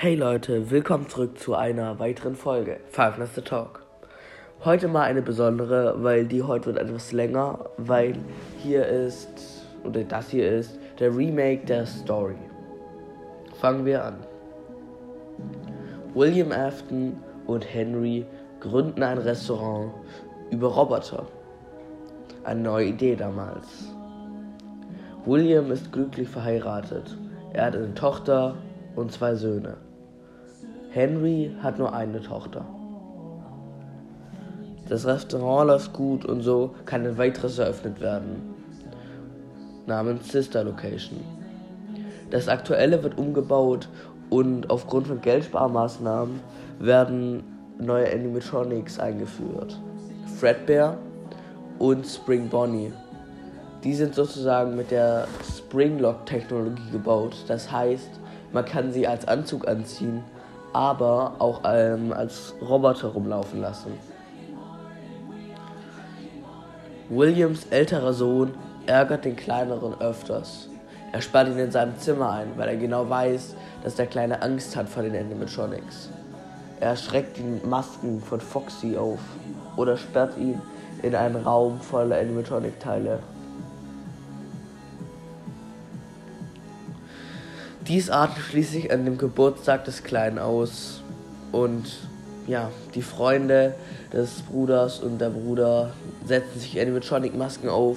Hey Leute, willkommen zurück zu einer weiteren Folge Five Nights Talk. Heute mal eine besondere, weil die heute wird etwas länger, weil hier ist, oder das hier ist, der Remake der Story. Fangen wir an. William Afton und Henry gründen ein Restaurant über Roboter. Eine neue Idee damals. William ist glücklich verheiratet. Er hat eine Tochter und zwei Söhne. Henry hat nur eine Tochter. Das Restaurant läuft gut und so kann ein weiteres eröffnet werden, namens Sister Location. Das aktuelle wird umgebaut und aufgrund von Geldsparmaßnahmen werden neue Animatronics eingeführt. Fredbear und Spring Bonnie. Die sind sozusagen mit der Springlock-Technologie gebaut. Das heißt, man kann sie als Anzug anziehen, aber auch ähm, als Roboter rumlaufen lassen. Williams älterer Sohn ärgert den kleineren öfters. Er sperrt ihn in seinem Zimmer ein, weil er genau weiß, dass der Kleine Angst hat vor den Animatronics. Er schreckt die Masken von Foxy auf oder sperrt ihn in einen Raum voller Animatronic-Teile. Dies artet schließlich an dem Geburtstag des Kleinen aus und ja, die Freunde des Bruders und der Bruder setzen sich Animatronic-Masken auf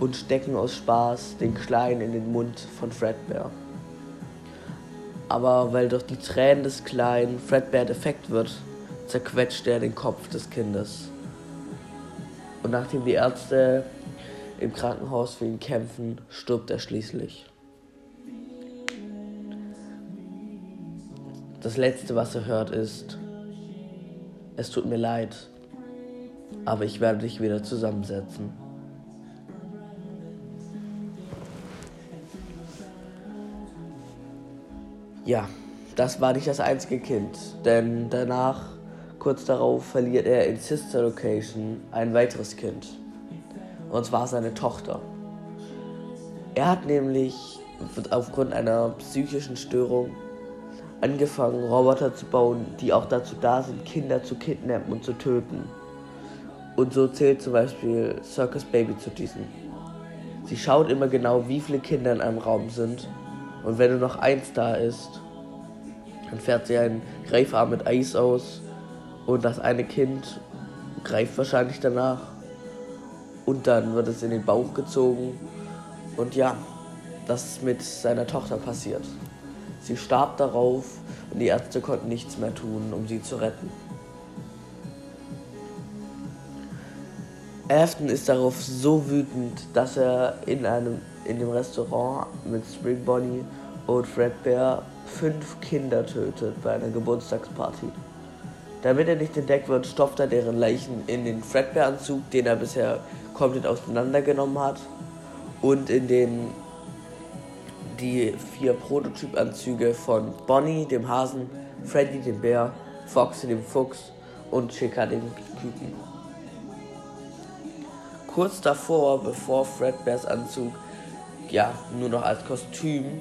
und stecken aus Spaß den Kleinen in den Mund von Fredbear. Aber weil durch die Tränen des Kleinen Fredbear defekt wird, zerquetscht er den Kopf des Kindes. Und nachdem die Ärzte im Krankenhaus für ihn kämpfen, stirbt er schließlich. Das letzte, was er hört, ist, es tut mir leid, aber ich werde dich wieder zusammensetzen. Ja, das war nicht das einzige Kind, denn danach, kurz darauf, verliert er in Sister Location ein weiteres Kind. Und zwar seine Tochter. Er hat nämlich aufgrund einer psychischen Störung angefangen, Roboter zu bauen, die auch dazu da sind, Kinder zu kidnappen und zu töten. Und so zählt zum Beispiel Circus Baby zu diesen. Sie schaut immer genau, wie viele Kinder in einem Raum sind. Und wenn nur noch eins da ist, dann fährt sie einen Greifarm mit Eis aus. Und das eine Kind greift wahrscheinlich danach. Und dann wird es in den Bauch gezogen. Und ja, das ist mit seiner Tochter passiert. Sie starb darauf und die Ärzte konnten nichts mehr tun, um sie zu retten. Afton ist darauf so wütend, dass er in, einem, in dem Restaurant mit Spring Bonnie und Fredbear fünf Kinder tötet bei einer Geburtstagsparty. Damit er nicht entdeckt wird, stopft er deren Leichen in den Fredbear-Anzug, den er bisher komplett auseinandergenommen hat, und in den die vier Prototypanzüge von Bonnie, dem Hasen, Freddy, dem Bär, Foxy, dem Fuchs und Chica, dem Küken. Kurz davor, bevor Fredbears Anzug ja nur noch als Kostüm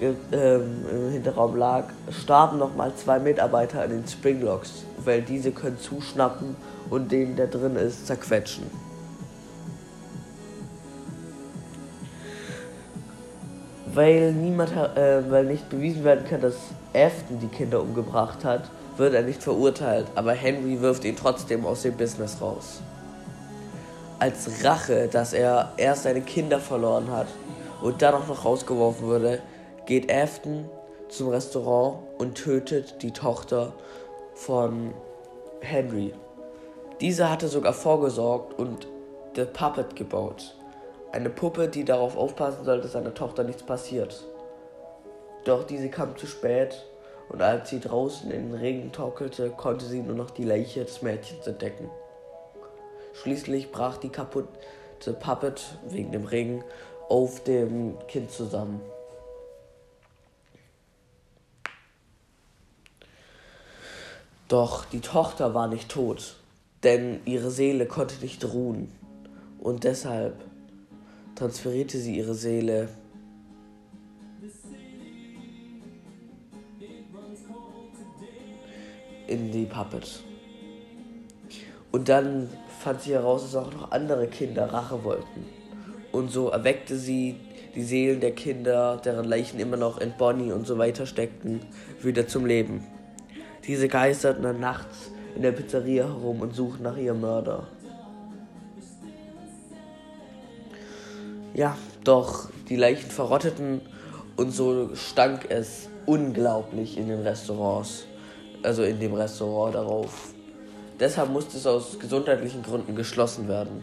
ähm, im Hinterraum lag, starben nochmal zwei Mitarbeiter an den Springlocks, weil diese können zuschnappen und den, der drin ist, zerquetschen. Weil niemand, äh, weil nicht bewiesen werden kann, dass Afton die Kinder umgebracht hat, wird er nicht verurteilt, aber Henry wirft ihn trotzdem aus dem Business raus. Als Rache, dass er erst seine Kinder verloren hat und dann auch noch rausgeworfen wurde, geht Afton zum Restaurant und tötet die Tochter von Henry. Dieser hatte sogar vorgesorgt und The Puppet gebaut. Eine Puppe, die darauf aufpassen soll, dass seiner Tochter nichts passiert. Doch diese kam zu spät und als sie draußen in den Regen torkelte, konnte sie nur noch die Leiche des Mädchens entdecken. Schließlich brach die kaputte Puppet wegen dem Regen auf dem Kind zusammen. Doch die Tochter war nicht tot, denn ihre Seele konnte nicht ruhen. Und deshalb transferierte sie ihre Seele in die Puppet. Und dann fand sie heraus, dass auch noch andere Kinder Rache wollten. Und so erweckte sie die Seelen der Kinder, deren Leichen immer noch in Bonnie und so weiter steckten, wieder zum Leben. Diese geisterten dann nachts in der Pizzeria herum und suchten nach ihrem Mörder. Ja, doch die Leichen verrotteten und so stank es unglaublich in den Restaurants, also in dem Restaurant darauf. Deshalb musste es aus gesundheitlichen Gründen geschlossen werden.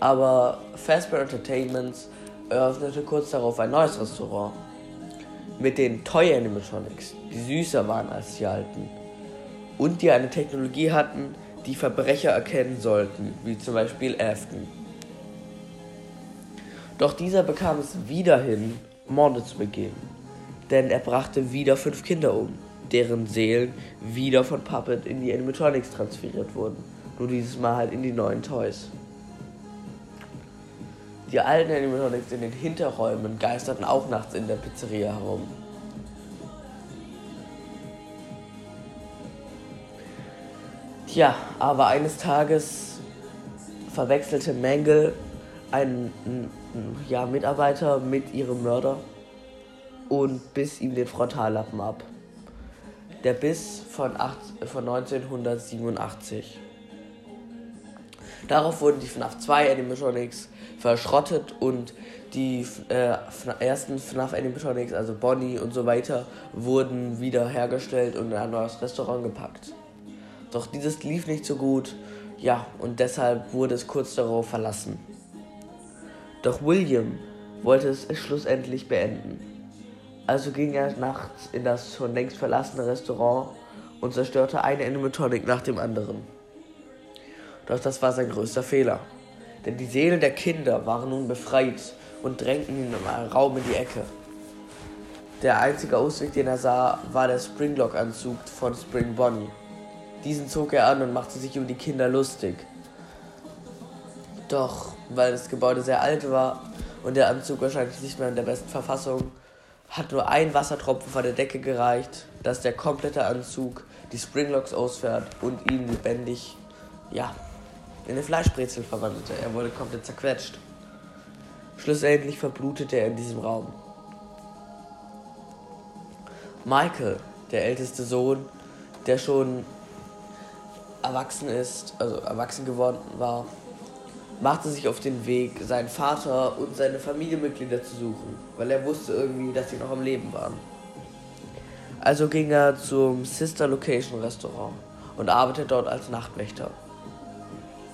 Aber Fazbear Entertainments eröffnete kurz darauf ein neues Restaurant mit den Toy Animatronics, die süßer waren als die alten und die eine Technologie hatten, die Verbrecher erkennen sollten, wie zum Beispiel Afton. Doch dieser bekam es wieder hin, Morde zu begehen, denn er brachte wieder fünf Kinder um, deren Seelen wieder von Puppet in die Animatronics transferiert wurden, nur dieses Mal halt in die neuen Toys. Die alten Animatronics in den Hinterräumen geisterten auch nachts in der Pizzeria herum. Tja, aber eines Tages verwechselte Mangle einen ja, Mitarbeiter mit ihrem Mörder und biss ihm den Frontallappen ab. Der Biss von, acht, von 1987. Darauf wurden die FNAF 2 Animatronics verschrottet und die äh, ersten FNAF Animatronics, also Bonnie und so weiter, wurden wieder hergestellt und in ein neues Restaurant gepackt. Doch dieses lief nicht so gut, ja, und deshalb wurde es kurz darauf verlassen. Doch William wollte es schlussendlich beenden. Also ging er nachts in das schon längst verlassene Restaurant und zerstörte eine Animatronic nach dem anderen. Doch das war sein größter Fehler. Denn die Seelen der Kinder waren nun befreit und drängten ihn in einen Raum in die Ecke. Der einzige Ausweg, den er sah, war der Springlock-Anzug von Spring Bonnie. Diesen zog er an und machte sich über die Kinder lustig. Doch, weil das Gebäude sehr alt war und der Anzug wahrscheinlich nicht mehr in der besten Verfassung, hat nur ein Wassertropfen von der Decke gereicht, dass der komplette Anzug die Springlocks ausfährt und ihn lebendig, ja, in eine Fleischbrezel verwandelte. Er wurde komplett zerquetscht. Schlussendlich verblutete er in diesem Raum. Michael, der älteste Sohn, der schon erwachsen ist, also erwachsen geworden war, machte sich auf den Weg, seinen Vater und seine Familienmitglieder zu suchen, weil er wusste irgendwie, dass sie noch am Leben waren. Also ging er zum Sister Location Restaurant und arbeitete dort als Nachtwächter.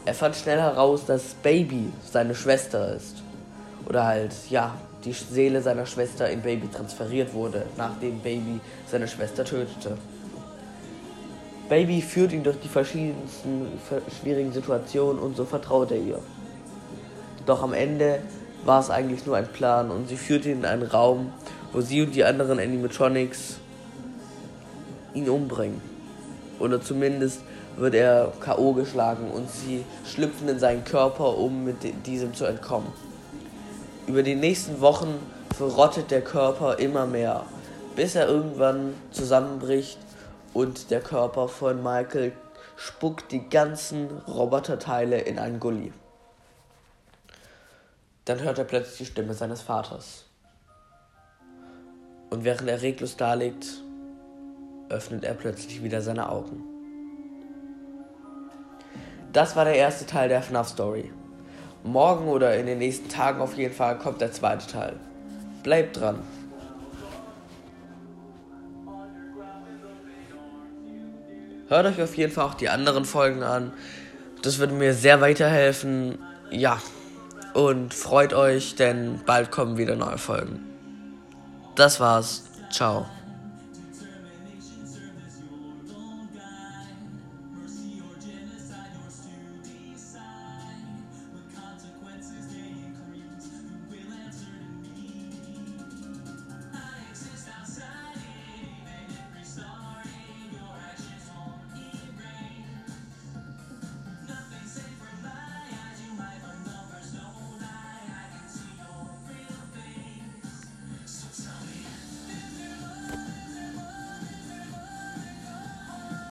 Er fand schnell heraus, dass Baby seine Schwester ist. Oder halt, ja, die Seele seiner Schwester in Baby transferiert wurde, nachdem Baby seine Schwester tötete. Baby führt ihn durch die verschiedensten schwierigen Situationen und so vertraut er ihr. Doch am Ende war es eigentlich nur ein Plan und sie führt ihn in einen Raum, wo sie und die anderen Animatronics ihn umbringen. Oder zumindest wird er K.O. geschlagen und sie schlüpfen in seinen Körper, um mit diesem zu entkommen. Über die nächsten Wochen verrottet der Körper immer mehr, bis er irgendwann zusammenbricht und der Körper von Michael spuckt die ganzen Roboterteile in einen Gully. Dann hört er plötzlich die Stimme seines Vaters. Und während er reglos daliegt, öffnet er plötzlich wieder seine Augen. Das war der erste Teil der FNAF Story. Morgen oder in den nächsten Tagen auf jeden Fall kommt der zweite Teil. Bleibt dran. Hört euch auf jeden Fall auch die anderen Folgen an. Das würde mir sehr weiterhelfen. Ja. Und freut euch, denn bald kommen wieder neue Folgen. Das war's. Ciao.